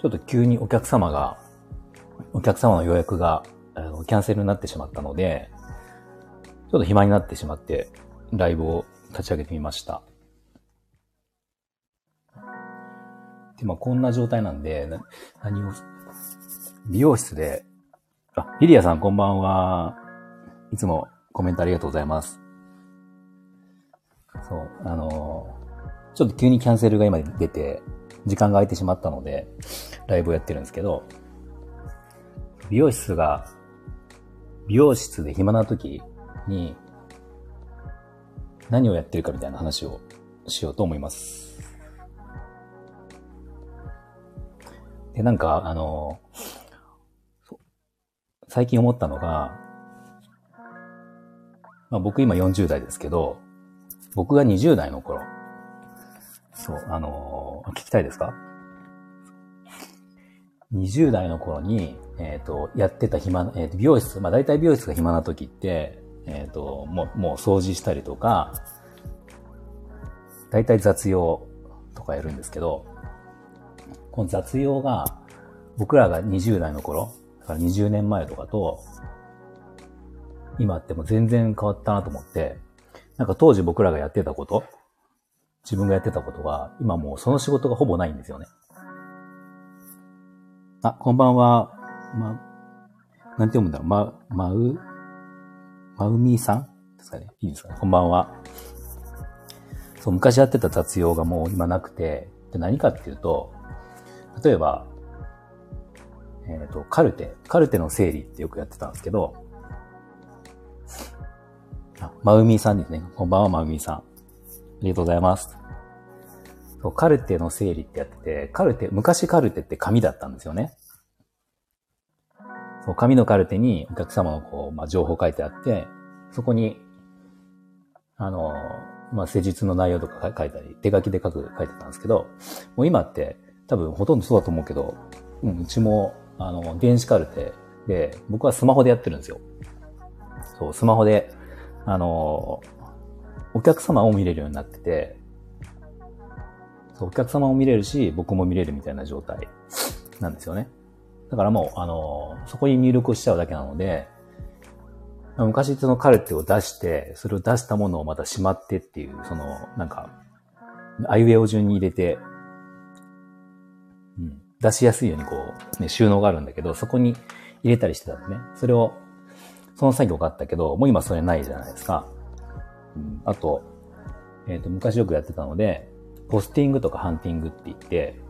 ちょっと急にお客様が、お客様の予約が、あの、キャンセルになってしまったので、ちょっと暇になってしまって、ライブを立ち上げてみました。で、まあこんな状態なんで、何を、美容室で、あ、リリアさんこんばんは。いつもコメントありがとうございます。そう、あのちょっと急にキャンセルが今出て、時間が空いてしまったので、ライブをやってるんですけど、美容室が、美容室で暇な時に、何をやってるかみたいな話をしようと思います。で、なんか、あの、最近思ったのが、まあ、僕今40代ですけど、僕が20代の頃、そう、あのー、聞きたいですか ?20 代の頃に、えっ、ー、と、やってた暇、えっ、ー、と、美容室、まあ大体美容室が暇な時って、えっ、と、もう、もう掃除したりとか、大体雑用とかやるんですけど、この雑用が、僕らが20代の頃、だから20年前とかと、今ってもう全然変わったなと思って、なんか当時僕らがやってたこと、自分がやってたことが、今もうその仕事がほぼないんですよね。あ、こんばんは。ま、なんて読むんだろう。ま、まう、まうみーさんですかね。いいですかね。こんばんは。そう、昔やってた雑用がもう今なくて、で何かっていうと、例えば、えっ、ー、と、カルテ、カルテの整理ってよくやってたんですけど、あ、まうみーさんですね。こんばんは、まうみーさん。ありがとうございます。そう、カルテの整理ってやってて、カルテ、昔カルテって紙だったんですよね。そう、紙のカルテにお客様のこう、まあ、情報書いてあって、そこに、あの、まあ、施術の内容とか書いたり、手書きで書く、書いてたんですけど、もう今って多分ほとんどそうだと思うけど、うん、うちも、あの、電子カルテで、僕はスマホでやってるんですよ。そう、スマホで、あの、お客様を見れるようになってて、そうお客様も見れるし、僕も見れるみたいな状態なんですよね。だからもう、あの、そこに入力しちゃうだけなので、昔そのカルテを出して、それを出したものをまたしまってっていう、その、なんか、アイウェイを順に入れて、うん、出しやすいようにこう、ね、収納があるんだけど、そこに入れたりしてたんでね。それを、その作業があったけど、もう今それないじゃないですか。あと、えっ、ー、と、昔よくやってたので、ポスティングとかハンティングって言って、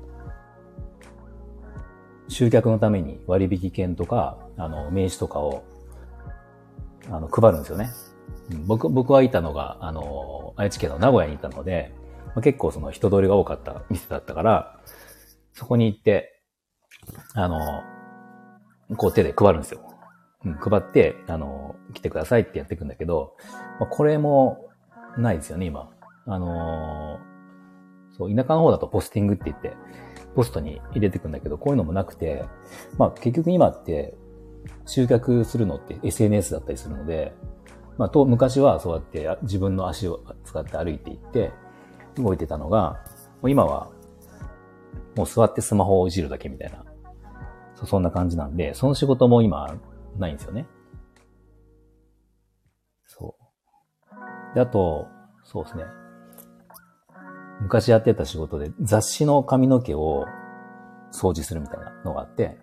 集客のために割引券とか、あの、名刺とかを、あの、配るんですよね。僕、僕はいたのが、あの、愛知県の名古屋にいたので、ま、結構その人通りが多かった店だったから、そこに行って、あの、こう手で配るんですよ。うん、配って、あの、来てくださいってやっていくんだけど、まあ、これもないですよね、今。あのー、そう、田舎の方だとポスティングって言って、ポストに入れていくんだけど、こういうのもなくて、まあ結局今って集客するのって SNS だったりするので、まあと、昔はそうやって自分の足を使って歩いていって動いてたのが、もう今はもう座ってスマホをいじるだけみたいな、そんな感じなんで、その仕事も今ないんですよね。そう。で、あと、そうですね。昔やってた仕事で雑誌の髪の毛を掃除するみたいなのがあって、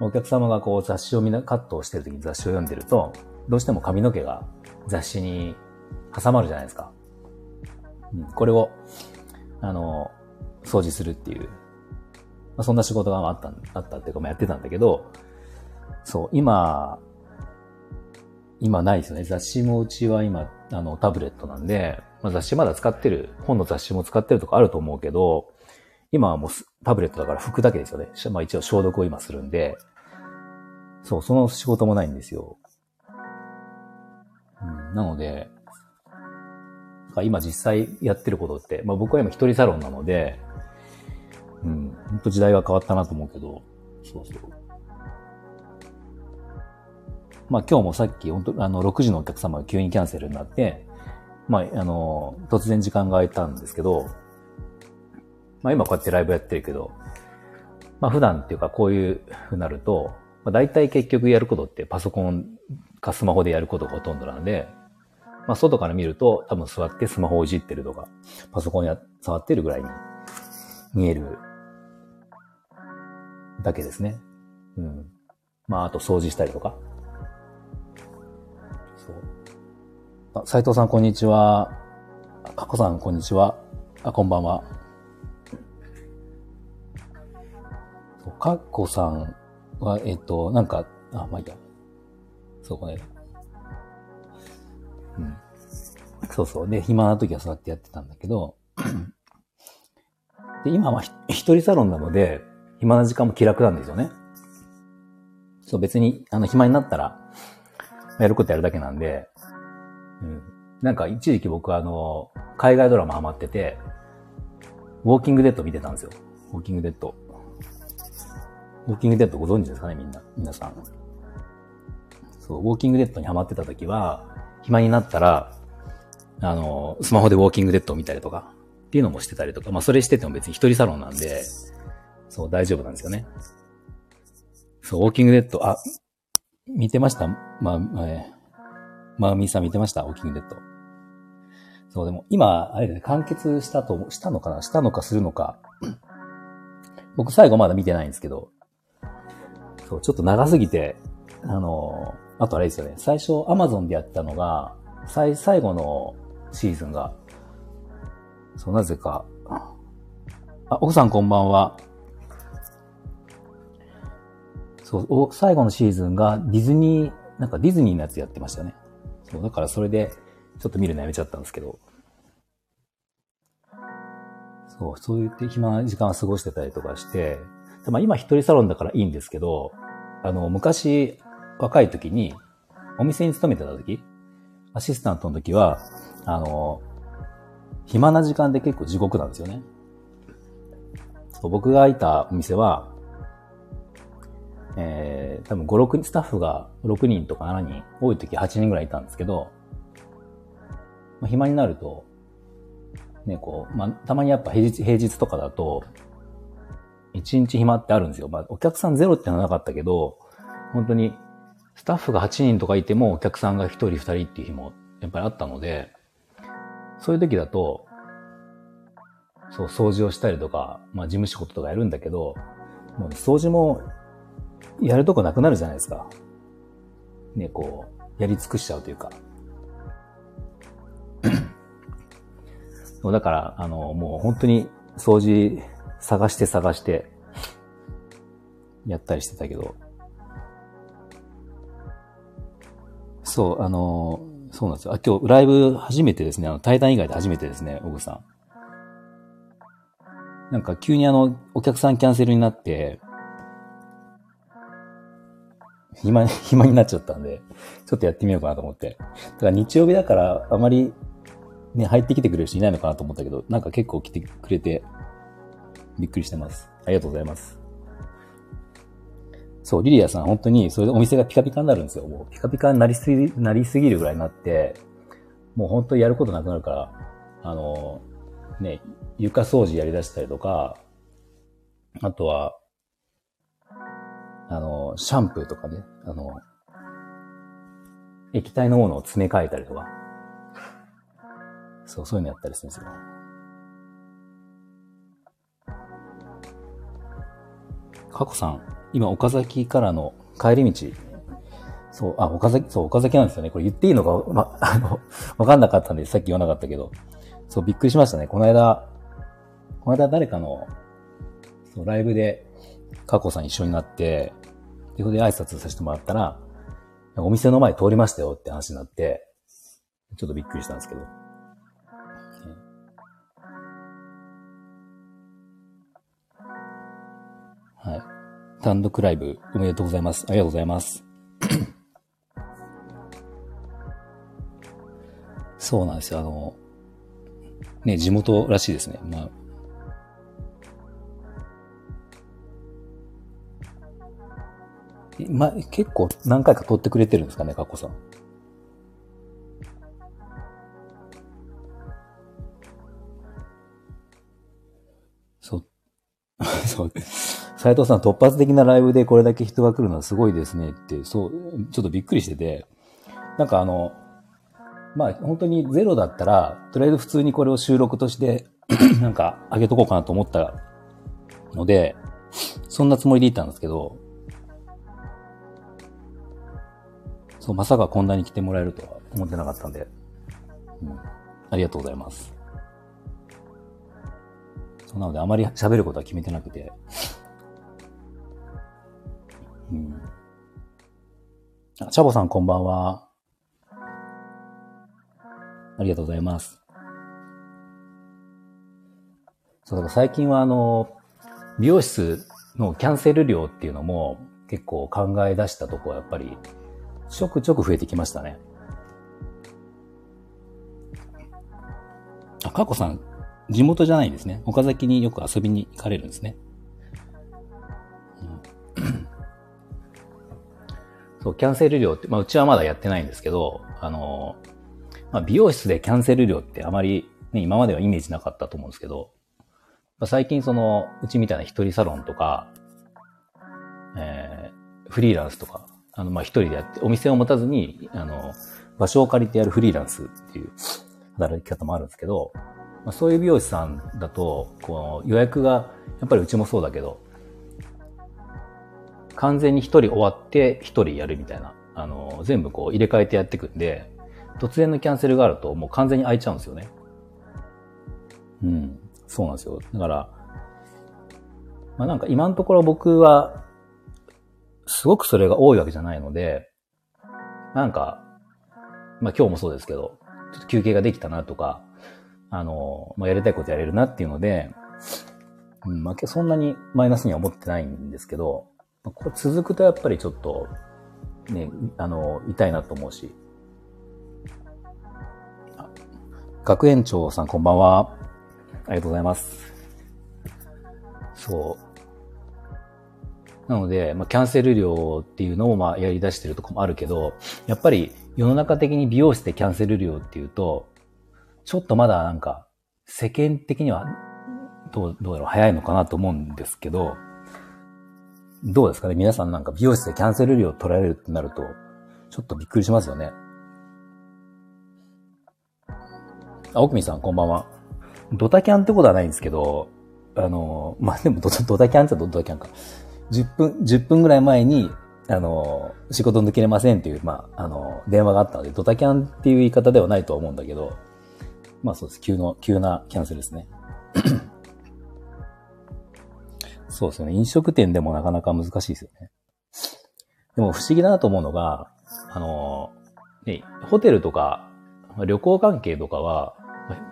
お客様がこう雑誌をみんなカットをしてる時に雑誌を読んでると、どうしても髪の毛が雑誌に挟まるじゃないですか。うん、これを、あの、掃除するっていう、まあ、そんな仕事があった、あったっていうか、まあ、やってたんだけど、そう、今、今ないですよね。雑誌もうちは今、あの、タブレットなんで、まあ、雑誌まだ使ってる、本の雑誌も使ってるとかあると思うけど、今はもうタブレットだから拭くだけですよね。まあ一応消毒を今するんで、そう、その仕事もないんですよ。うん、なので、今実際やってることって、まあ僕は今一人サロンなので、うん、本当時代が変わったなと思うけど、そうそう。まあ今日もさっき、本当あの、6時のお客様が急にキャンセルになって、まあ、あの、突然時間が空いたんですけど、まあ今こうやってライブやってるけど、まあ普段っていうかこういうふうになると、まあ、大体結局やることってパソコンかスマホでやることがほとんどなんで、まあ外から見ると多分座ってスマホをいじってるとか、パソコンや触ってるぐらいに見えるだけですね。うん。まああと掃除したりとか。斉藤さんこんにちは。かこさんこんにちは。あ、こんばんは。かっこさんは、えっ、と、なんか、あ、まあいいや。そう、これ。うん。そうそう。で、暇な時はそうやってやってたんだけど、で、今は一人サロンなので、暇な時間も気楽なんですよね。そう、別に、あの、暇になったら、やることやるだけなんで、うん。なんか、一時期僕はあの、海外ドラマハマってて、ウォーキングデッド見てたんですよ。ウォーキングデッド。ウォーキングデッドご存知ですかね、みんな。皆さん。そう、ウォーキングデッドにハマってた時は、暇になったら、あの、スマホでウォーキングデッドを見たりとか、っていうのもしてたりとか、まあそれしてても別に一人サロンなんで、そう、大丈夫なんですよね。そう、ウォーキングデッド、あ、見てました？まあ、えー、まあ、みーさん見てました？ウォーキングデッド。そう、でも今、あれでね、完結したと、したのかな？したのかするのか？僕最後まだ見てないんですけど、そう、ちょっと長すぎて、あの、あとあれですよね。最初、アマゾンでやったのが、最、最後のシーズンが、そう、なぜか、あ、奥さんこんばんは。そう、最後のシーズンがディズニー、なんかディズニーのやつやってましたね。そう、だからそれで、ちょっと見るのやめちゃったんですけど。そう、そう言って暇な時間を過ごしてたりとかして、まあ今一人サロンだからいいんですけど、あの、昔、若い時に、お店に勤めてた時、アシスタントの時は、あの、暇な時間で結構地獄なんですよね。そう僕がいたお店は、えー、多分5、6人、スタッフが6人とか7人、多い時8人ぐらいいたんですけど、まあ、暇になると、ね、こう、まあ、たまにやっぱ平日、平日とかだと、1日暇ってあるんですよ。まあ、お客さんゼロってのはなかったけど、本当に、スタッフが8人とかいても、お客さんが1人2人っていう日も、やっぱりあったので、そういう時だと、そう、掃除をしたりとか、まあ、事務仕事とかやるんだけど、もう掃除も、やるとこなくなるじゃないですか。ね、こう、やり尽くしちゃうというか。だから、あの、もう本当に掃除探して探して、やったりしてたけど。そう、あの、そうなんですよ。あ、今日ライブ初めてですね。あの、対談以外で初めてですね、小口さん。なんか急にあの、お客さんキャンセルになって、暇、暇になっちゃったんで、ちょっとやってみようかなと思って。だから日曜日だから、あまり、ね、入ってきてくれる人いないのかなと思ったけど、なんか結構来てくれて、びっくりしてます。ありがとうございます。そう、リリアさん、本当に、それでお店がピカピカになるんですよ。もう、ピカピカになりすぎ、なりすぎるぐらいになって、もう本当にやることなくなるから、あの、ね、床掃除やり出したりとか、あとは、あの、シャンプーとかね、あの、液体のものを詰め替えたりとか、そう、そういうのやったりするんですよ。カコさん、今岡崎からの帰り道、そう、あ、岡崎、そう、岡崎なんですよね。これ言っていいのか、ま、あの、わかんなかったんで、さっき言わなかったけど。そう、びっくりしましたね。この間、この間誰かの、そう、ライブで、カコさん一緒になって、で、それで挨拶させてもらったら、お店の前通りましたよって話になって、ちょっとびっくりしたんですけど。はい。単独ライブおめでとうございます。ありがとうございます。そうなんですよ。あの、ね、地元らしいですね。まあ、ま、結構何回か撮ってくれてるんですかね、カッコさん。そう、そう、斉藤さん突発的なライブでこれだけ人が来るのはすごいですねって、そう、ちょっとびっくりしてて、なんかあの、まあ本当にゼロだったら、とりあえず普通にこれを収録として なんか上げとこうかなと思ったので、そんなつもりでいったんですけど、そう、まさかこんなに来てもらえるとは思ってなかったんで、うん、ありがとうございます。そうなのであまり喋ることは決めてなくて、うん。あ、チャボさんこんばんは。ありがとうございます。そう、だから最近はあの、美容室のキャンセル料っていうのも結構考え出したとこはやっぱりちょくちょく増えてきましたね。あ、かこさん、地元じゃないんですね。岡崎によく遊びに行かれるんですね。そう、キャンセル料って、まあうちはまだやってないんですけど、あの、まあ美容室でキャンセル料ってあまりね、今まではイメージなかったと思うんですけど、まあ最近その、うちみたいな一人サロンとか、えー、フリーランスとか、あの、まあ、一人でやって、お店を持たずに、あの、場所を借りてやるフリーランスっていう働き方もあるんですけど、まあ、そういう美容師さんだと、この予約が、やっぱりうちもそうだけど、完全に一人終わって一人やるみたいな、あの、全部こう入れ替えてやっていくんで、突然のキャンセルがあるともう完全に空いちゃうんですよね。うん。そうなんですよ。だから、まあなんか今のところ僕は、すごくそれが多いわけじゃないので、なんか、まあ今日もそうですけど、ちょっと休憩ができたなとか、あの、まあやりたいことやれるなっていうので、うん、まあそんなにマイナスには思ってないんですけど、まこれ続くとやっぱりちょっと、ね、あの、痛いなと思うし。学園長さんこんばんは。ありがとうございます。そう。なので、まあ、キャンセル料っていうのをまあやり出してるとこもあるけど、やっぱり世の中的に美容室でキャンセル料っていうと、ちょっとまだなんか世間的にはどう、どうだろう、早いのかなと思うんですけど、どうですかね？皆さんなんか美容室でキャンセル料取られるってなると、ちょっとびっくりしますよね。あ、奥見さんこんばんは。ドタキャンってことはないんですけど、あの、まあ、でもドタ、ドタキャンってドタキャンか。10分、10分ぐらい前に、あの、仕事抜けれませんっていう、まあ、あの、電話があったので、ドタキャンっていう言い方ではないと思うんだけど、まあそうです。急の、急なキャンセルですね。そうですよね。飲食店でもなかなか難しいですよね。でも不思議だなと思うのが、あの、ね、ホテルとか、旅行関係とかは、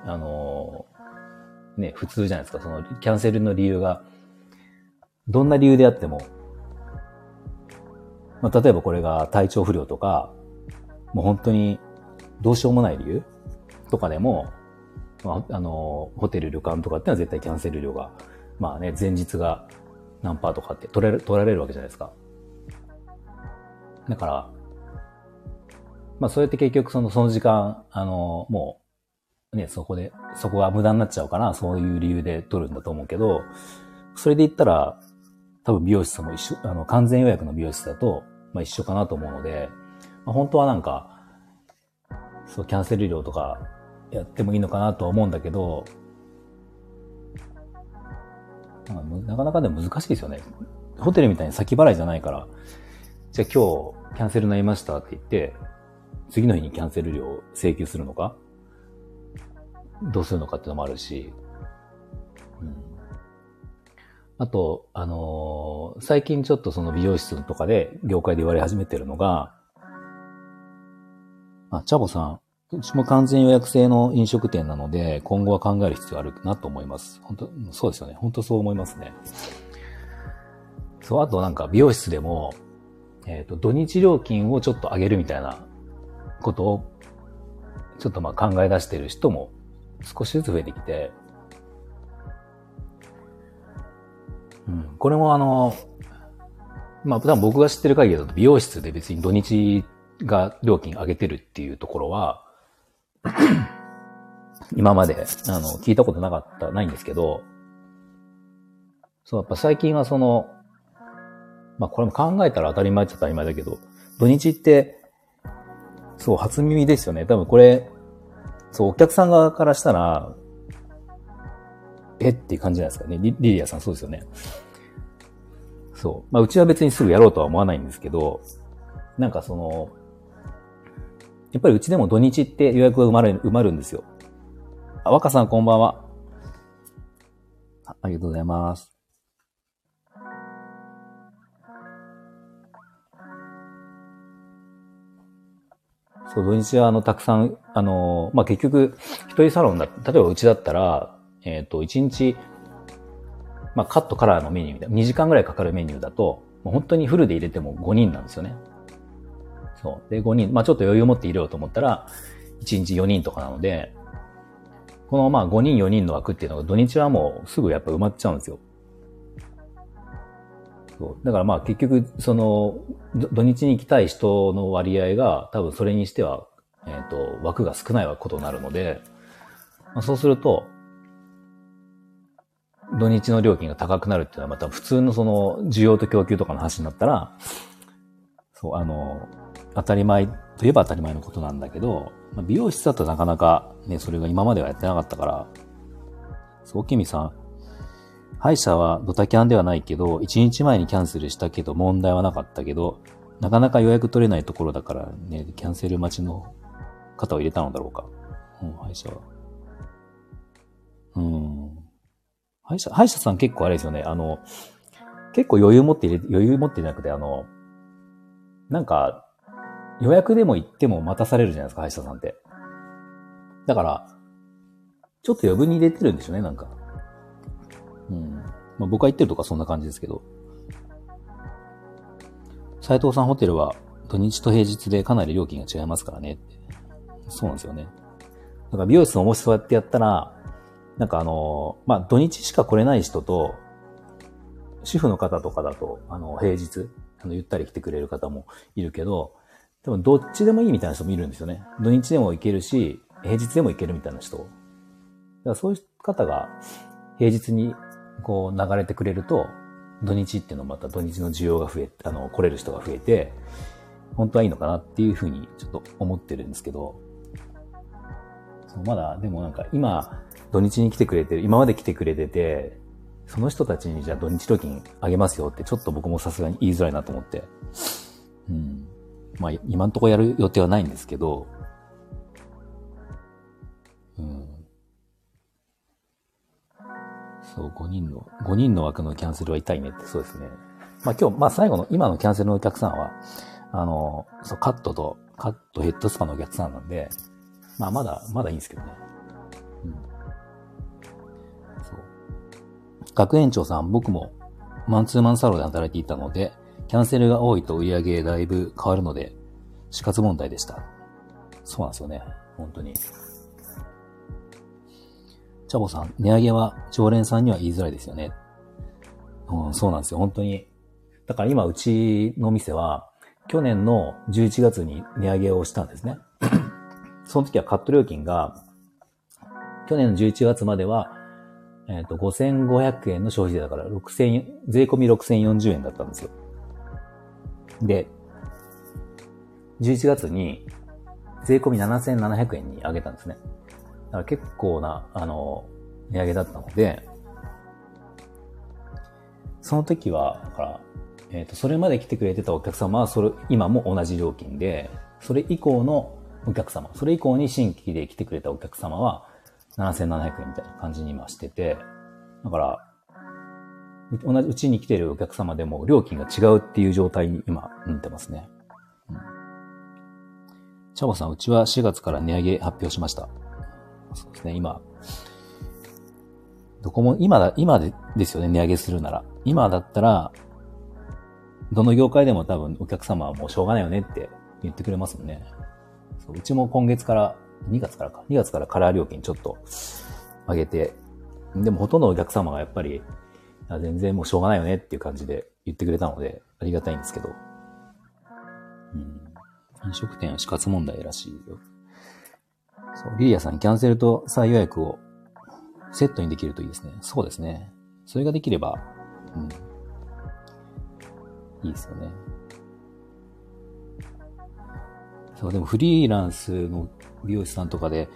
あの、ね、普通じゃないですか。その、キャンセルの理由が、どんな理由であっても、まあ、例えばこれが体調不良とか、もう本当にどうしようもない理由とかでも、まあ、あの、ホテル、旅館とかってのは絶対キャンセル料が、まあね、前日が何パーとかって取られ取られるわけじゃないですか。だから、まあそうやって結局その、その時間、あの、もうね、そこで、そこが無駄になっちゃうから、そういう理由で取るんだと思うけど、それで言ったら、多分美容室も一緒、あの、完全予約の美容室だと、まあ一緒かなと思うので、まあ、本当はなんか、そう、キャンセル料とかやってもいいのかなとは思うんだけど、なかなかでも難しいですよね。ホテルみたいに先払いじゃないから、じゃあ今日キャンセルになりましたって言って、次の日にキャンセル料を請求するのかどうするのかっていうのもあるし、あと、あのー、最近ちょっとその美容室とかで業界で言われ始めてるのが、あ、チャボさん、うちも完全予約制の飲食店なので、今後は考える必要あるなと思います。本当そうですよね。本当そう思いますね。そう、あとなんか美容室でも、えっ、ー、と、土日料金をちょっと上げるみたいなことを、ちょっとまあ考え出してる人も少しずつ増えてきて、うん、これもあの、まあ、多分僕が知ってる限りだと美容室で別に土日が料金上げてるっていうところは、今まで、あの、聞いたことなかった、ないんですけど、そう、やっぱ最近はその、まあこれも考えたら当たり前っちゃ当たり前だけど、土日って、そう、初耳ですよね。多分これ、そう、お客さん側からしたら、えっていう感じじゃないですかね。リリリアさんそうですよね。そう。まあ、うちは別にすぐやろうとは思わないんですけど、なんかその、やっぱりうちでも土日って予約が埋まる、埋まるんですよ。あ、若さんこんばんは。あありがとうございます。そう、土日はあの、たくさん、あの、まあ、結局、一人サロンだ、例えばうちだったら、えっ、ー、と、一日、まあ、カットカラーのメニューみたいな、2時間ぐらいかかるメニューだと、もう本当にフルで入れても5人なんですよね。そう。で、5人、まあ、ちょっと余裕を持って入れようと思ったら、1日4人とかなので、このまあ5人4人の枠っていうのが土日はもうすぐやっぱ埋まっちゃうんですよ。そう。だからまあ結局、その、土日に行きたい人の割合が多分それにしては、えっ、ー、と、枠が少ないことになるので、まあ、そうすると、土日の料金が高くなるっていうのはまた普通のその需要と供給とかの話になったら、そう、あの、当たり前といえば当たり前のことなんだけど、まあ、美容室だとなかなかね、それが今まではやってなかったから、そう、きみさん、歯医者はドタキャンではないけど、1日前にキャンセルしたけど問題はなかったけど、なかなか予約取れないところだからね、キャンセル待ちの方を入れたのだろうか。うん、歯医者は。うん。歯医者、歯医者さん結構あれですよね。あの、結構余裕持って入れ、余裕持ってじゃなくて、あの、なんか、予約でも行っても待たされるじゃないですか、歯医者さんって。だから、ちょっと余分に入れてるんでしょうね、なんか。うん。まあ、僕が言ってるとかそんな感じですけど。斉藤さんホテルは土日と平日でかなり料金が違いますからね。そうなんですよね。だから美容室ももしそうやってやったら、なんかあの、まあ、土日しか来れない人と、主婦の方とかだと、あの、平日、あの、ゆったり来てくれる方もいるけど、でもどっちでもいいみたいな人もいるんですよね。土日でも行けるし、平日でも行けるみたいな人。だからそういう方が平日にこう流れてくれると、土日っていうのもまた土日の需要が増え、あの、来れる人が増えて、本当はいいのかなっていうふうにちょっと思ってるんですけど、そうまだ、でもなんか今、土日に来てくれてる、今まで来てくれてて、その人たちにじゃあ土日料金あげますよってちょっと僕もさすがに言いづらいなと思って。うん。まあ今んとこやる予定はないんですけど、うん。そう、5人の、5人の枠のキャンセルは痛いねってそうですね。まあ今日、まあ最後の、今のキャンセルのお客さんは、あの、そう、カットと、カットヘッドスパのお客さんなんで、まあまだ、まだいいんですけどね。うん。学園長さん、僕もマンツーマンサロンで働いていたので、キャンセルが多いと売り上げだいぶ変わるので、死活問題でした。そうなんですよね。本当に。チャボさん、値上げは常連さんには言いづらいですよね。うん、そうなんですよ。本当に。だから今、うちの店は、去年の11月に値上げをしたんですね。その時はカット料金が、去年の11月までは、えっ、ー、と、5500円の消費税だから、6000、税込み6040円だったんですよ。で、11月に、税込み7700円に上げたんですね。だから結構な、あの、値上げだったので、その時は、だから、えっ、ー、と、それまで来てくれてたお客様は、それ、今も同じ料金で、それ以降のお客様、それ以降に新規で来てくれたお客様は、7700円みたいな感じに今してて、だから、同じうちに来てるお客様でも料金が違うっていう状態に今なってますね。うん。チャボさん、うちは4月から値上げ発表しました。そうですね、今、どこも、今だ、今でですよね、値上げするなら。今だったら、どの業界でも多分お客様はもうしょうがないよねって言ってくれますもんね。そううちも今月から、2月からか、2月からカラー料金ちょっと上げて、でもほとんどのお客様がやっぱり、全然もうしょうがないよねっていう感じで言ってくれたので、ありがたいんですけど。うん。飲食店は死活問題らしいよ。そう、リリアさん、キャンセルと再予約をセットにできるといいですね。そうですね。それができれば、うん。いいですよね。そう、でもフリーランスの美容師さんとかで、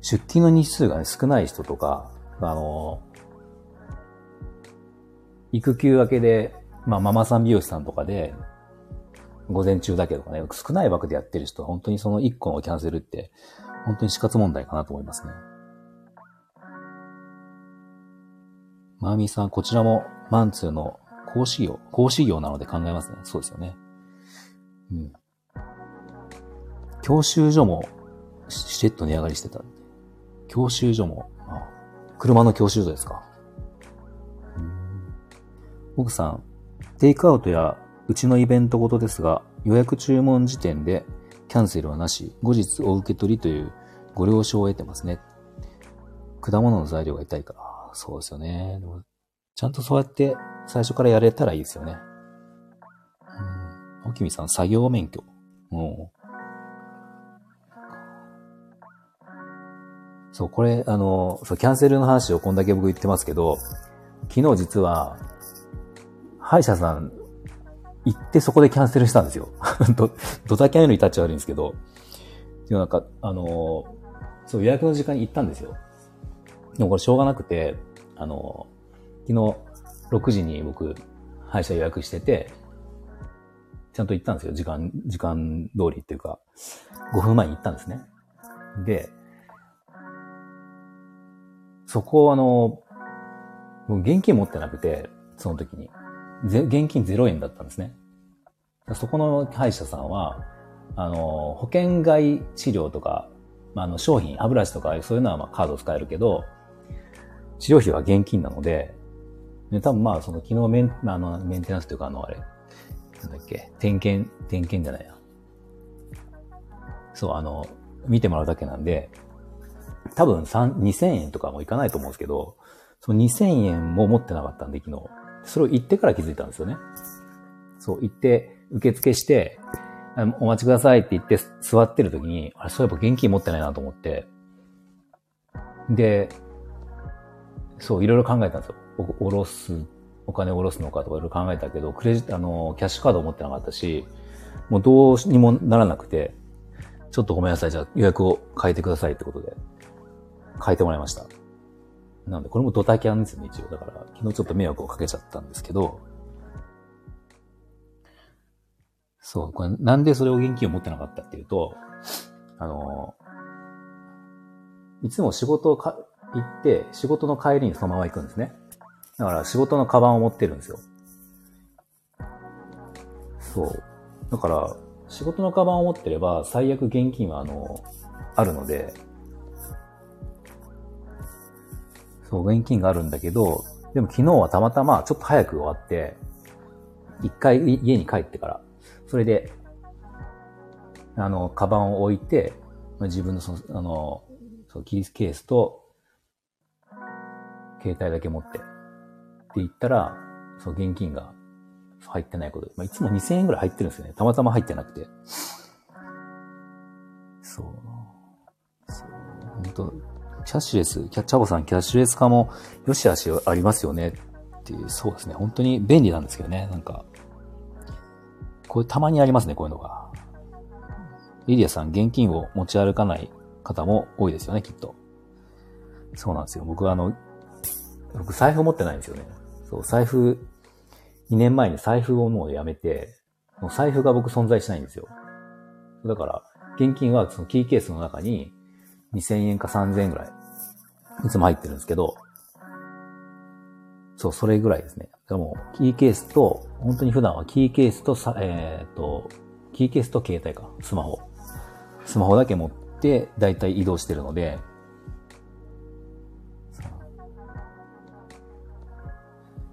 出勤の日数がね、少ない人とか、あの、育休明けで、まあ、ママさん美容師さんとかで、午前中だけとかね、少ない枠でやってる人は本当にその1個のキャンセルって、本当に死活問題かなと思いますね。マーミーさん、こちらもマンツーの講師業、講師業なので考えますね。そうですよね。うん。教習所もしれっと値上がりしてた。教習所も、あ車の教習所ですか。奥さん、テイクアウトやうちのイベントごとですが、予約注文時点でキャンセルはなし、後日お受け取りというご了承を得てますね。果物の材料が痛いから。そうですよね。でもちゃんとそうやって最初からやれたらいいですよね。うん。おきみさん、作業免許。うそう、これ、あの、そう、キャンセルの話をこんだけ僕言ってますけど、昨日実は、歯医者さん行ってそこでキャンセルしたんですよ。ど、ドタキャンよりタッチ悪いんですけど、でもなんか、あの、そう、予約の時間に行ったんですよ。でもこれしょうがなくて、あの、昨日6時に僕、歯医者予約してて、ちゃんと行ったんですよ。時間、時間通りっていうか、5分前に行ったんですね。で、そこをあの、もう現金持ってなくて、その時に。現金0円だったんですね。そこの歯医者さんは、あの、保険外治療とか、まあ、あの、商品、歯ブラシとか、そういうのはまあカード使えるけど、治療費は現金なので、ね、多分まあ、その昨日メン、あの、メンテナンスというか、あの、あれ、なんだっけ、点検、点検じゃないな。そう、あの、見てもらうだけなんで、多分3、2000円とかもいかないと思うんですけど、その2000円も持ってなかったんで、昨日。それを言ってから気づいたんですよね。そう、行って、受付して、お待ちくださいって言って座ってる時に、あれ、そういえば現金持ってないなと思って、で、そう、いろいろ考えたんですよ。おろす、お金を下ろすのかとかいろいろ考えたけど、クレジット、あの、キャッシュカード持ってなかったし、もうどうにもならなくて、ちょっとごめんなさい、じゃあ予約を変えてくださいってことで、変えてもらいました。なので、これもドタキャンですね、一応。だから、昨日ちょっと迷惑をかけちゃったんですけど、そう、これなんでそれを現金を持ってなかったっていうと、あの、いつも仕事をか行って、仕事の帰りにそのまま行くんですね。だから仕事のカバンを持ってるんですよ。そう。だから、仕事のカバンを持ってれば、最悪現金はあの、あるので、そう、現金があるんだけど、でも昨日はたまたまちょっと早く終わって、一回家に帰ってから、それで、あの、カバンを置いて、自分のその、あの、そのキーケースと、携帯だけ持って、って言ったら、その現金が入ってないこと、まあ、いつも2000円ぐらい入ってるんですよね。たまたま入ってなくて。そう。そう。本当キャッシュレス、キャッチャボさん、キャッシュレス化も良し悪しありますよねっていう、そうですね。本当に便利なんですけどね。なんか、これたまにありますね、こういうのが。リディアさん、現金を持ち歩かない方も多いですよね、きっと。そうなんですよ。僕はあの、僕財布持ってないんですよね。そう、財布、2年前に財布をもうやめて、もう財布が僕存在しないんですよ。だから、現金はそのキーケースの中に2000円か3000円ぐらい、いつも入ってるんですけど、そう、それぐらいですね。でも、キーケースと、本当に普段はキーケースとさ、えっ、ー、と、キーケースと携帯か、スマホ。スマホだけ持って、だいたい移動してるので、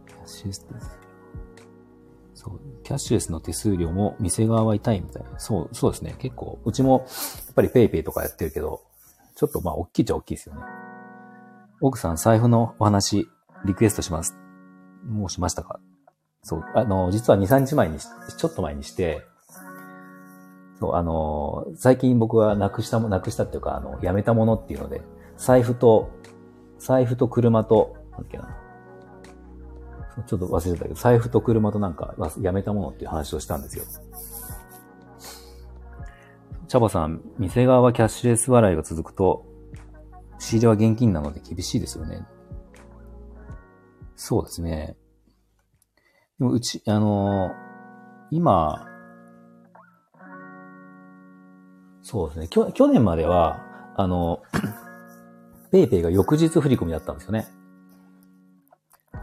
キャッシュレスそう、キャッシュレスの手数料も店側は痛いみたいな。そう、そうですね。結構、うちも、やっぱり PayPay とかやってるけど、ちょっとまあ、大きいっちゃ大きいですよね。奥さん、財布のお話、リクエストします。もうしましたか？そう、あの、実は2、3日前に、ちょっと前にして、そう、あの、最近僕はなくしたも、なくしたっていうか、あの、やめたものっていうので、財布と、財布と車と、なんだっけな。ちょっと忘れてたけど、財布と車となんかやめたものっていう話をしたんですよ。茶葉さん、店側はキャッシュレス払いが続くと、仕入れは現金なので厳しいですよね。そうですね。でもうち、あのー、今、そうですね。去去年までは、あの、ペイペイが翌日振り込みだったんですよね。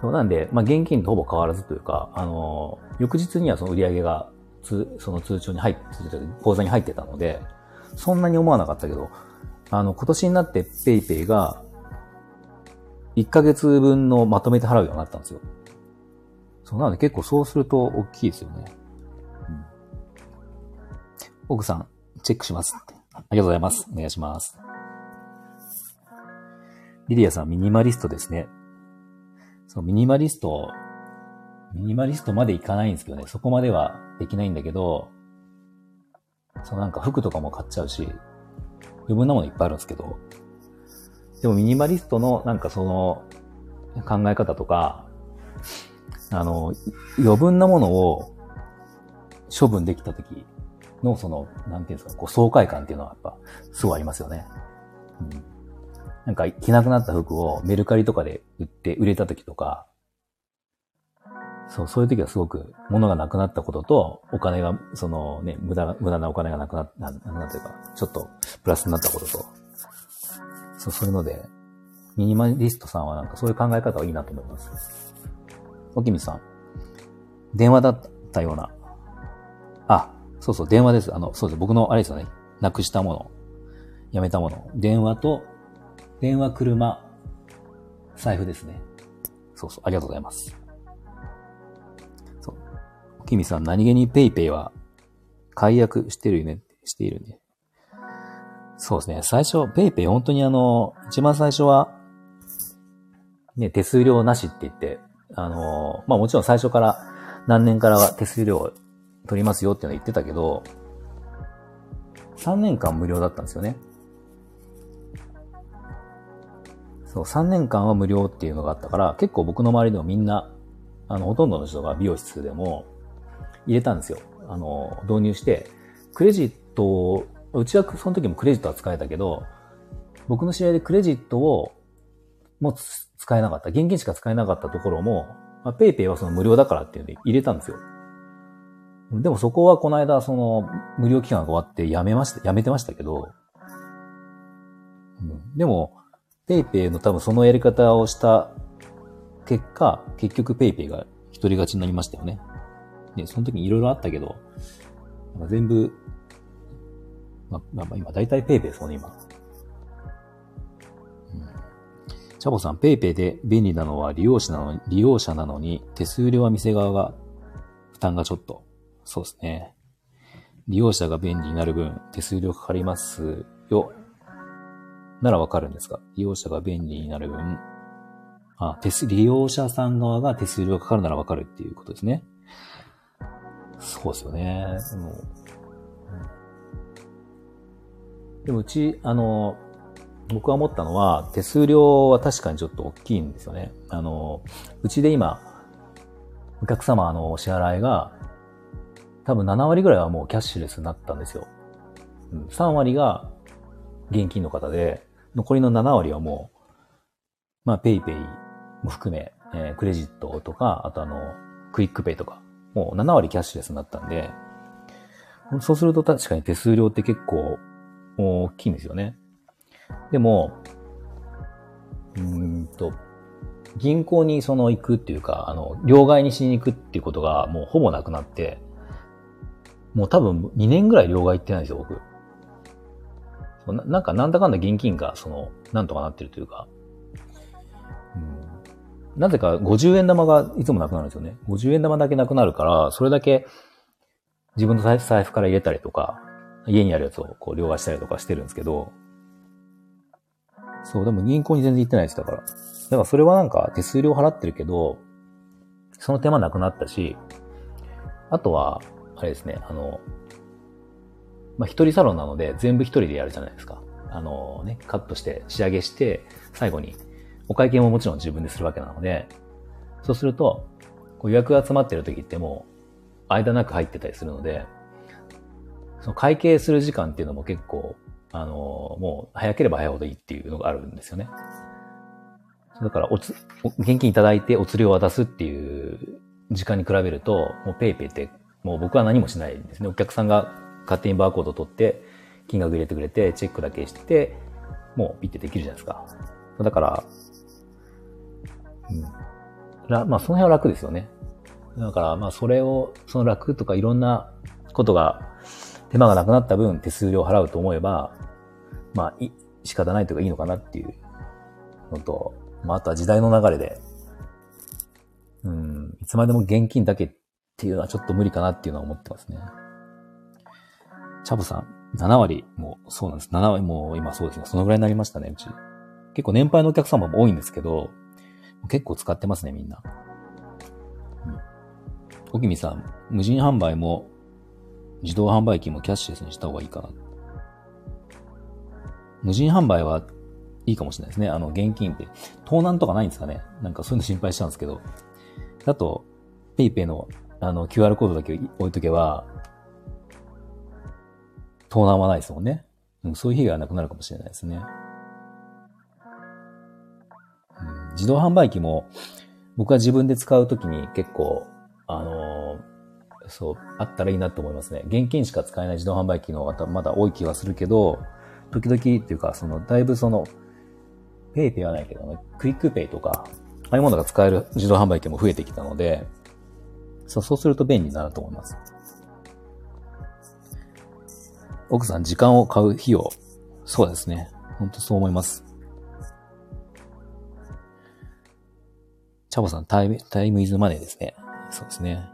なんで、まあ、現金とほぼ変わらずというか、あの、翌日にはその売り上げが、つ、その通帳に入って、口座に入ってたので、そんなに思わなかったけど、あの、今年になってペイペイが、1ヶ月分のまとめて払うようになったんですよ。そう、なので結構そうすると大きいですよね。うん。奥さん、チェックします。ありがとうございます。お願いします。リリアさん、ミニマリストですね。そう、ミニマリスト、ミニマリストまでいかないんですけどね、そこまではできないんだけど、そうなんか服とかも買っちゃうし、余分なものいっぱいあるんですけど、でもミニマリストのなんかその考え方とか、あの、余分なものを処分できた時のその、なんていうんですか、こう爽快感っていうのはやっぱすごいありますよね。うん。なんか着なくなった服をメルカリとかで売って売れた時とか、そう、そういう時はすごく物がなくなったことと、お金が、そのね、無駄、無駄なお金がなくなった、なくなったというか、ちょっとプラスになったことと、そう、そういうので、ミニマリストさんはなんかそういう考え方はいいなと思います。おきみさん、電話だったような、あ、そうそう、電話です。あの、そうです。僕の、あれですよね。なくしたもの。やめたもの。電話と、電話、車、財布ですね。そうそう、ありがとうございます。キミさん、何気に PayPay は解約してるよね、しているね。そうですね。最初、PayPay 本当にあの、一番最初は、ね、手数料なしって言って、あの、まあもちろん最初から何年からは手数料取りますよっていうのは言ってたけど、3年間無料だったんですよね。そう、3年間は無料っていうのがあったから、結構僕の周りでもみんな、あの、ほとんどの人が美容室でも、入れたんですよ。あの、導入して、クレジットを、うちはその時もクレジットは使えたけど、僕の試合でクレジットをもう使えなかった。現金しか使えなかったところも、まあ、ペイペイはその無料だからっていうので入れたんですよ。でもそこはこの間、その、無料期間が終わってやめました、やめてましたけど、うん、でも、ペイペイの多分そのやり方をした結果、結局ペイペイが一人勝ちになりましたよね。ね、その時にいろいろあったけど、なんか全部、ま、まあ、今、だいたいペイペイですもんね、今。うん。チャボさん、ペイペイで便利なのは利用者なのに、利用者なのに、手数料は店側が負担がちょっと、そうですね。利用者が便利になる分、手数料かかりますよ。ならわかるんですか利用者が便利になる分、あ、手数、利用者さん側が手数料かかるならわかるっていうことですね。そうですよね。でも、でもうち、あの、僕が思ったのは、手数料は確かにちょっと大きいんですよね。あの、うちで今、お客様のお支払いが、多分7割ぐらいはもうキャッシュレスになったんですよ。3割が現金の方で、残りの7割はもう、まあ、ペイペイも含め、えー、クレジットとか、あとあの、クイックペイとか、もう7割キャッシュレスになったんで、そうすると確かに手数料って結構大きいんですよね。でも、うんと、銀行にその行くっていうか、あの、両替にしに行くっていうことがもうほぼなくなって、もう多分2年ぐらい両替行ってないんですよ、僕。ななんかなんだかんだ現金が、その、なんとかなってるというか、なぜか50円玉がいつもなくなるんですよね。50円玉だけなくなるから、それだけ自分の財布から入れたりとか、家にあるやつをこう両替したりとかしてるんですけど、そう、でも銀行に全然行ってないです、だから。だからそれはなんか手数料払ってるけど、その手間なくなったし、あとは、あれですね、あの、まあ、一人サロンなので全部一人でやるじゃないですか。あのね、カットして仕上げして、最後にお会計ももちろん自分でするわけなので、そうすると、こう予約が集まってる時ってもう、間なく入ってたりするので、その会計する時間っていうのも結構、あの、もう早ければ早いほどいいっていうのがあるんですよね。だからおつ、現金いただいてお釣りを渡すっていう時間に比べると、もうペイペイってもう僕は何もしないんですね。お客さんが勝手にバーコード取って、金額入れてくれて、チェックだけして、もうピッてできるじゃないですか。だから、うん。まあその辺は楽ですよね。だからまあそれを、その楽とかいろんなことが、手間がなくなった分手数料払うと思えば、まあい、仕方ないというかいいのかなっていうのと、まああとは時代の流れで、うん、いつまでも現金だけっていうのはちょっと無理かなっていうのは思ってますね。チャボさん、7割もそうなんです。7割も今そうですね。そのぐらいになりましたね、うち。結構年配のお客様も多いんですけど、結構使ってますね、みんな。うん。おきみさん、無人販売も自動販売機もキャッシュレスにした方がいいかな。無人販売はいいかもしれないですね。あの、現金って。盗難とかないんですかねなんかそういうの心配したんですけど。だと、ペイペイのあの QR コードだけ置いとけば、盗難はないですもんね。うん、そういう被害はなくなるかもしれないですね。自動販売機も、僕は自分で使うときに結構、あのー、そう、あったらいいなと思いますね。現金しか使えない自動販売機の方まだ多い気はするけど、時々っていうか、その、だいぶその、ペイペイはないけどね、クイックペイとか、ああいうものが使える自動販売機も増えてきたので、そう、そうすると便利になると思います。奥さん、時間を買う費用。そうですね。ほんとそう思います。チャボさん、 time、time is money ですね。そうですね。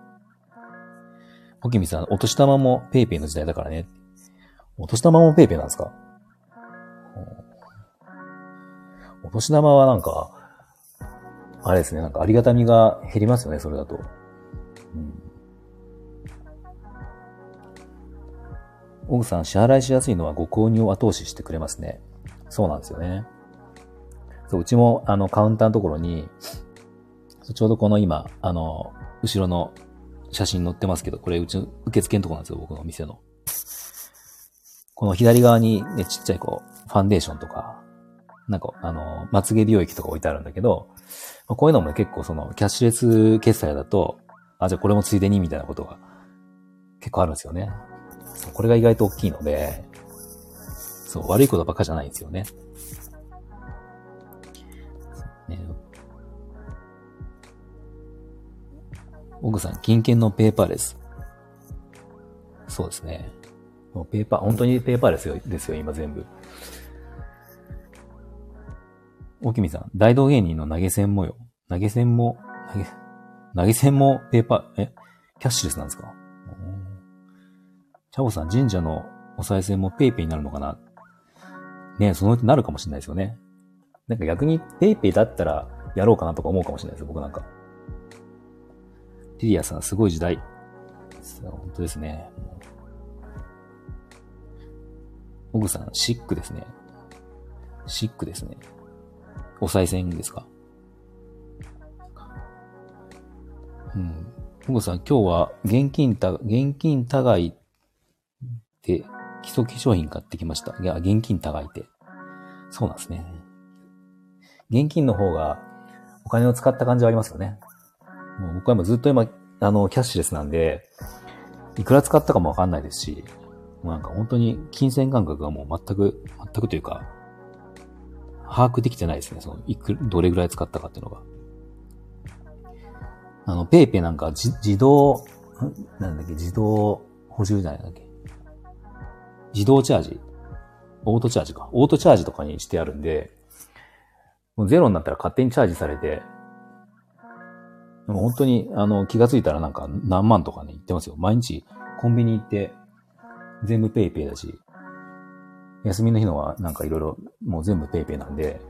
おきみさん、お年玉もペイペイの時代だからね。お年玉もペイペイなんですか？お年玉はなんか、あれですね、なんかありがたみが減りますよね、それだと。うん。奥さん、支払いしやすいのはご購入を後押ししてくれますね。そうなんですよね。そう、うちも、あの、カウンターのところに、ちょうどこの今、あの、後ろの写真載ってますけど、これうちの受付のとこなんですよ、僕のお店の。この左側にね、ちっちゃいこう、ファンデーションとか、なんか、あの、まつげ美容液とか置いてあるんだけど、こういうのも結構その、キャッシュレス決済だと、あ、じゃあこれもついでにみたいなことが結構あるんですよね。これが意外と大きいので、そう、悪いことばっかじゃないんですよね。ね奥さん、金券のペーパーレス。そうですね。もうペーパー、本当にペーパーレスですよ、今全部。おきみさん、大道芸人の投げ銭もよ。投げ銭も、投げ、投げ銭もペイペイ、え、キャッシュレスなんですか？チャボさん、神社のお賽銭もペイペイになるのかな？ねそのうちなるかもしれないですよね。なんか逆にペイペイだったらやろうかなとか思うかもしれないです、僕なんか。リリアさん、すごい時代。本当ですね。オグさん、シックですね。シックですね。お賽銭ですか？うん。オグさん、今日は現金た、現金互いで基礎化粧品買ってきました。いや、現金互いて。そうなんですね。現金の方がお金を使った感じはありますよね。もう僕は今ずっと今、あの、キャッシュレスなんで、いくら使ったかもわかんないですし、もうなんか本当に金銭感覚がもう全く、全くというか、把握できてないですね。その、いく、どれぐらい使ったかっていうのが。あの、ペイペイなんか自動、なんだっけ、自動補充じゃないんだっけ。自動チャージ。オートチャージか。オートチャージとかにしてあるんで、もうゼロになったら勝手にチャージされて、でも本当に、あの、気がついたらなんか何万とかね、言ってますよ。毎日コンビニ行って、全部ペイペイだし、休みの日のはなんかいろいろもう全部ペイペイなんで、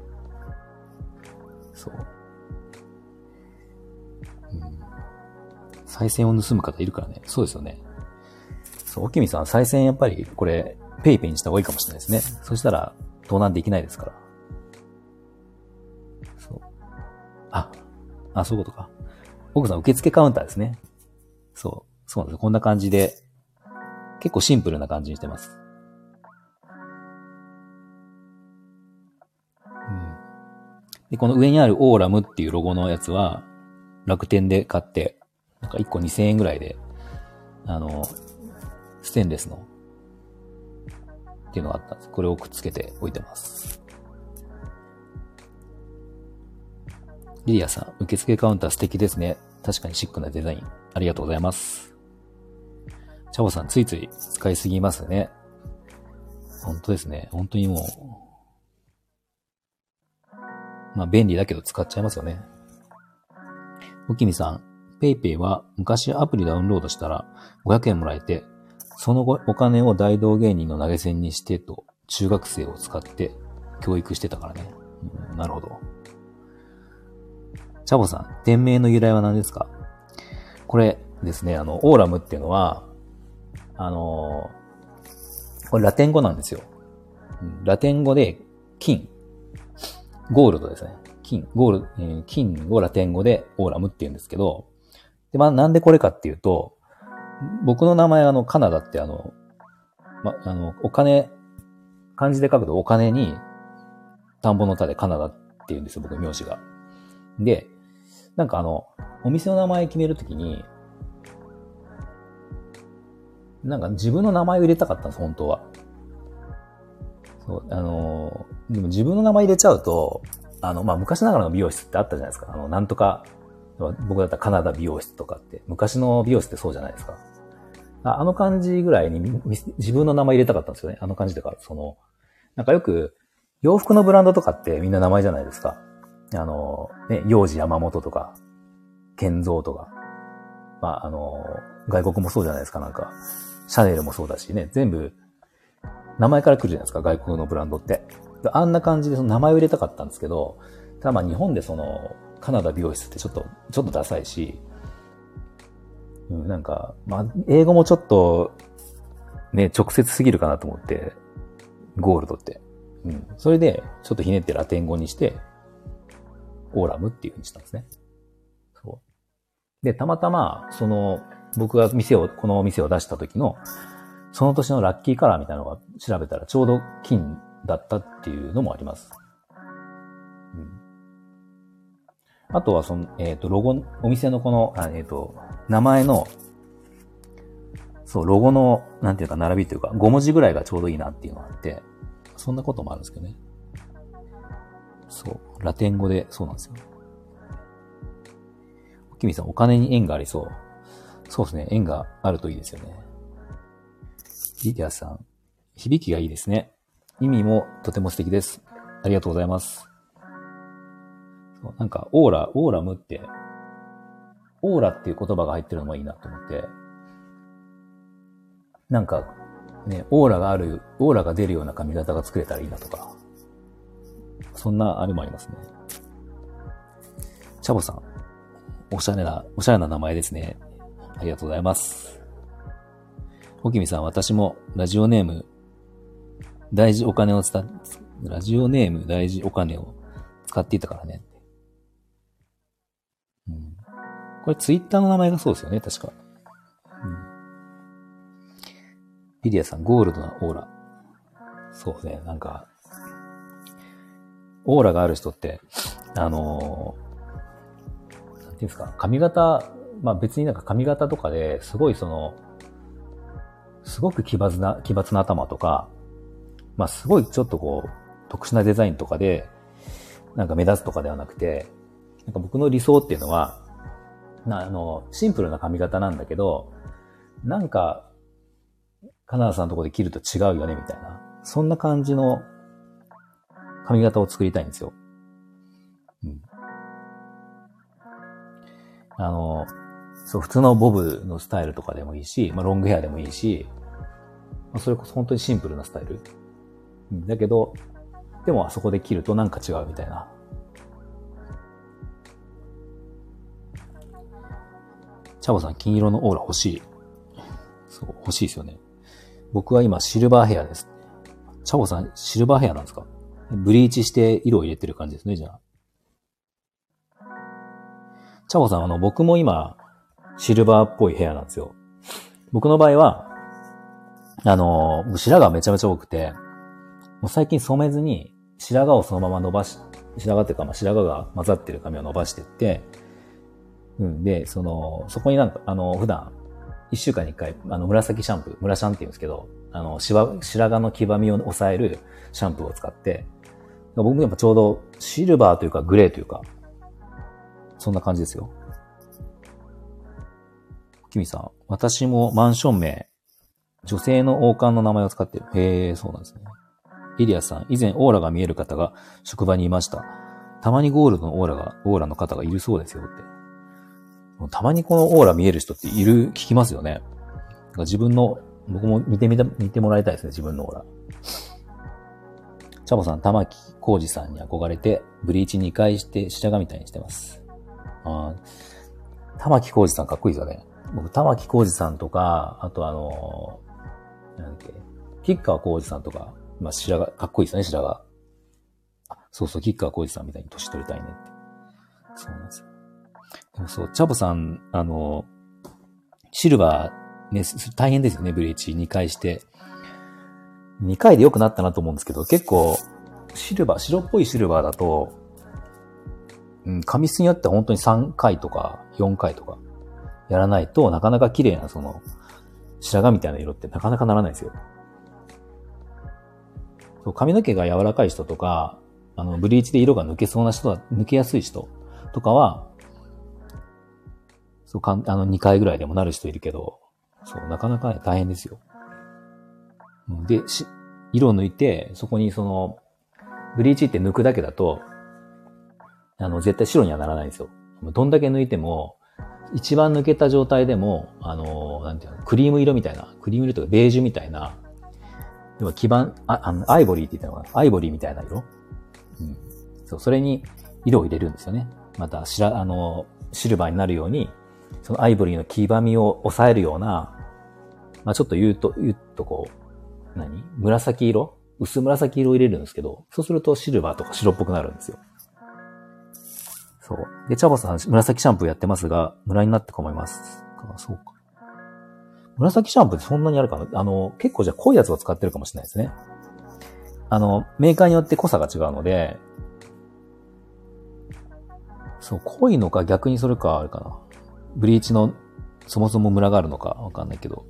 そう。うん。賽銭を盗む方いるからね。そうですよね。そう、おきみさん、賽銭やっぱりこれ、ペイペイにした方がいいかもしれないですね。そしたら、盗難できないですから。そう。あ、あ、そういうことか。奥さん受付カウンターですね。そう。そうなんです。こんな感じで、結構シンプルな感じにしてます。うん。で、この上にあるオーラムっていうロゴのやつは、楽天で買って、なんか1個2000円ぐらいで、あの、ステンレスの、っていうのがあったんです。これをくっつけて置いてます。リリアさん、受付カウンター素敵ですね。確かにシックなデザイン。ありがとうございます。チャボさん、ついつい使いすぎますね。本当ですね。本当にもう、まあ便利だけど使っちゃいますよね。おきみさん、ペイペイは昔アプリダウンロードしたら500円もらえて、その後お金を大道芸人の投げ銭にしてと中学生を使って教育してたからね。うん、なるほど。チャボさん、店名の由来は何ですか？これですね、あの、オーラムっていうのは、あのこれラテン語なんですよ。ラテン語で金、ゴールドですね。金、ゴール、えー、金をラテン語でオーラムって言うんですけど、で、まあ、なんでこれかっていうと、僕の名前はあの、カナダってあの、ま、あの、お金、漢字で書くとお金に、田んぼの田でカナダって言うんですよ、僕の名字が。で、なんかあの、お店の名前決めるときに、なんか自分の名前を入れたかったんです、本当は。そう、あのでも自分の名前入れちゃうと、あの、まあ、昔ながらの美容室ってあったじゃないですか。あの、なんとか、僕だったらカナダ美容室とかって、昔の美容室ってそうじゃないですか。あの感じぐらいに自分の名前入れたかったんですよね。あの感じとか、その、なんかよく、洋服のブランドとかってみんな名前じゃないですか。あの、ね、幼児山本とか、健三とか。まあ、あの、外国もそうじゃないですか、なんか。シャネルもそうだしね、全部、名前から来るじゃないですか、外国のブランドって。あんな感じでその名前を入れたかったんですけど、ただまあ日本でその、カナダ美容室ってちょっと、ちょっとダサいし、うん、なんか、まあ、英語もちょっと、ね、直接すぎるかなと思って、ゴールドって。うん。それで、ちょっとひねってラテン語にして、オーラムっていう風にしたんですね。そう。で、たまたま、その、僕が店を、このお店を出した時の、その年のラッキーカラーみたいなのが調べたらちょうど金だったっていうのもあります。うん。あとは、その、えっ、ー、と、ロゴ、お店のこの、えっ、ー、と、名前の、そう、ロゴの、なんていうか、並びというか、5文字ぐらいがちょうどいいなっていうのがあって、そんなこともあるんですけどね。そう、ラテン語でそうなんですよ。おきみさん、お金に縁がありそう。そうですね、縁があるといいですよね。リディアさん、響きがいいですね。意味もとても素敵です。ありがとうございます。そうなんか、オーラ、オーラムって、オーラっていう言葉が入ってるのもいいなと思って、なんか、ね、オーラがある、オーラが出るような髪型が作れたらいいなとか、そんなあれもありますね。チャボさん、おしゃれな、おしゃれな名前ですね。ありがとうございます。おきみさん、私もラジオネーム、大事お金を伝ラジオネーム大事お金を使っていたからね。うん。これツイッターの名前がそうですよね、確か。うん。リアさん、ゴールドなオーラ。そうね、なんか、オーラがある人って、あのー、なんていうんですか、髪型、まあ別になんか髪型とかですごいその、すごく奇抜な、奇抜な頭とか、まあすごいちょっとこう、特殊なデザインとかで、なんか目立つとかではなくて、なんか僕の理想っていうのは、なあの、シンプルな髪型なんだけど、なんか、カナダさんのとこで切ると違うよね、みたいな。そんな感じの髪型を作りたいんですよ。うん。あの、そう、普通のボブのスタイルとかでもいいし、まあ、ロングヘアでもいいし、まあ、それこそ本当にシンプルなスタイル。うん、だけど、でもあそこで切るとなんか違うみたいな。チャボさん、金色のオーラ欲しい。そう、欲しいですよね。僕は今シルバーヘアです。チャボさん、シルバーヘアなんですか？ブリーチして色を入れてる感じですね、じゃあ。チャボさん、あの、僕も今、シルバーっぽいヘアなんですよ。僕の場合は、あの、白髪めちゃめちゃ多くて、もう最近染めずに、白髪をそのまま伸ばし、白髪っていうか、まあ、白髪が混ざってる髪を伸ばしてって、うん。で、その、そこになんか、あの、普段、一週間に一回、あの、紫シャンプー、紫シャンって言うんですけど、あの、白髪の黄ばみを抑えるシャンプーを使って、僕もやっぱちょうどシルバーというかグレーというか、そんな感じですよ。キミさん、私もマンション名、女性の王冠の名前を使ってる。へえ、そうなんですね。イリアさん、以前オーラが見える方が職場にいました。たまにゴールドのオーラが、オーラの方がいるそうですよって。たまにこのオーラ見える人っている、聞きますよね。自分の、僕も見てみた、見てもらいたいですね、自分のオーラ。チャボさん、玉木浩二さんに憧れて、ブリーチ2回して白髪みたいにしてます。あ玉木浩二さんかっこいいですよね。僕、玉木浩二さんとか、あとあのー、なんだっけ、吉川浩二さんとか、まあ、白髪、かっこいいですよね、白髪。あ、そうそう、吉川浩二さんみたいに年取りたいねって。そうなんですよ。でもそう、チャボさん、あの、シルバー、ね、大変ですよね、ブリーチ2回して。2回で良くなったなと思うんですけど、結構、シルバー、白っぽいシルバーだと、うん、髪質によっては本当に3回とか4回とかやらないとなかなか綺麗なその白髪みたいな色ってなかなかならないですよ。そう髪の毛が柔らかい人とか、あの、ブリーチで色が抜けそうな人は、抜けやすい人とかは、そう、かん、あの、2回ぐらいでもなる人いるけど、そう、なかなか、ね、大変ですよ。で、し、色を抜いて、そこにその、ブリーチって抜くだけだと、あの、絶対白にはならないんですよ。どんだけ抜いても、一番抜けた状態でも、あの、なんていうの、クリーム色みたいな、クリーム色とかベージュみたいな、要は基盤、あ、あの、アイボリーって言ったのかな？アイボリーみたいな色？うん。そう、それに色を入れるんですよね。また、しら、あの、シルバーになるように、そのアイボリーの黄ばみを抑えるような、まあちょっと言うと、言うとこう、何？紫色？薄紫色を入れるんですけど、そうするとシルバーとか白っぽくなるんですよ。そう。で、チャボさん、紫シャンプーやってますが、ムラになって思います。あそうか。紫シャンプーってそんなにあるかな？あの、結構じゃあ濃いやつを使ってるかもしれないですね。あの、メーカーによって濃さが違うので、そう、濃いのか逆にそれかあるかな。ブリーチのそもそもムラがあるのかわかんないけど。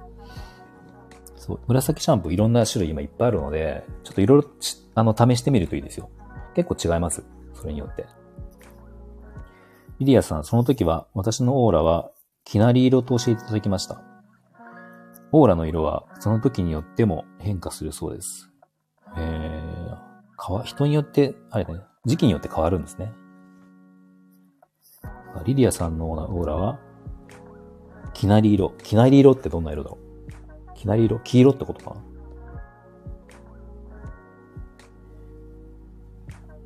そう、紫シャンプーいろんな種類今いっぱいあるので、ちょっといろいろ、あの、試してみるといいですよ。結構違います。それによって。リリアさん、その時は私のオーラは、きなり色と教えていただきました。オーラの色は、その時によっても変化するそうです。えー、かわ、人によって、あれね、時期によって変わるんですね。リリアさんのオーラは、きなり色。きなり色ってどんな色だろう？きなり色黄色ってことか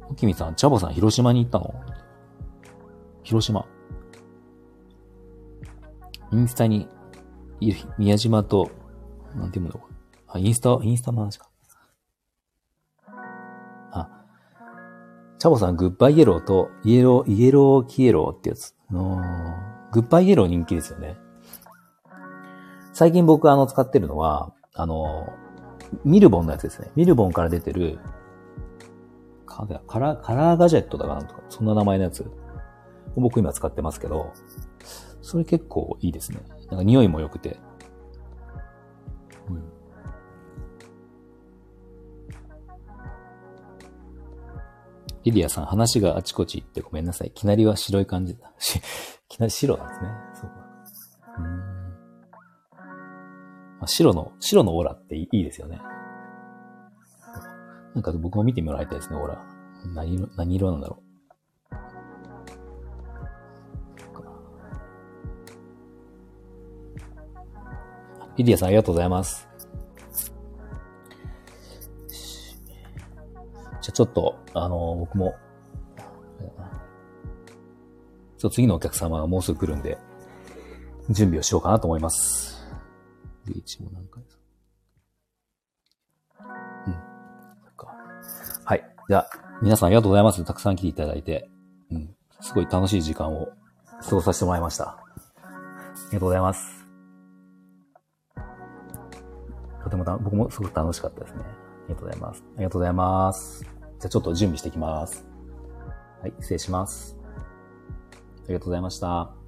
おきみさん、チャボさん、広島に行ったの？広島。インスタに、宮島と、なんていうの？あ、インスタ、インスタの話か。あ、チャボさん、グッバイイエローと、イエロー、イエローキエローってやつ。グッバイイエロー人気ですよね。最近僕あの使ってるのは、あの、ミルボンのやつですね。ミルボンから出てる、カラー、カラーガジェットだかなんとか、そんな名前のやつ。僕今使ってますけど、それ結構いいですね。なんか匂いも良くて。うん。リリアさん、話があちこち行ってごめんなさい。きなりは白い感じだ。し、きなり白なんですね。そうか。白の、白のオーラっていいですよね。なんか僕も見てもらいたいですね、オーラ。何色、何色なんだろう。リディアさんありがとうございます。じゃあちょっと、あの、僕も、次のお客様がもうすぐ来るんで、準備をしようかなと思います。リーチも何回ですうん。そっか。はい。じゃあ、皆さんありがとうございます。たくさん来ていただいて。うん。すごい楽しい時間を過ごさせてもらいました。ありがとうございます。とても、僕もすごく楽しかったですね。ありがとうございます。ありがとうございます。じゃあちょっと準備していきます。はい、失礼します。ありがとうございました。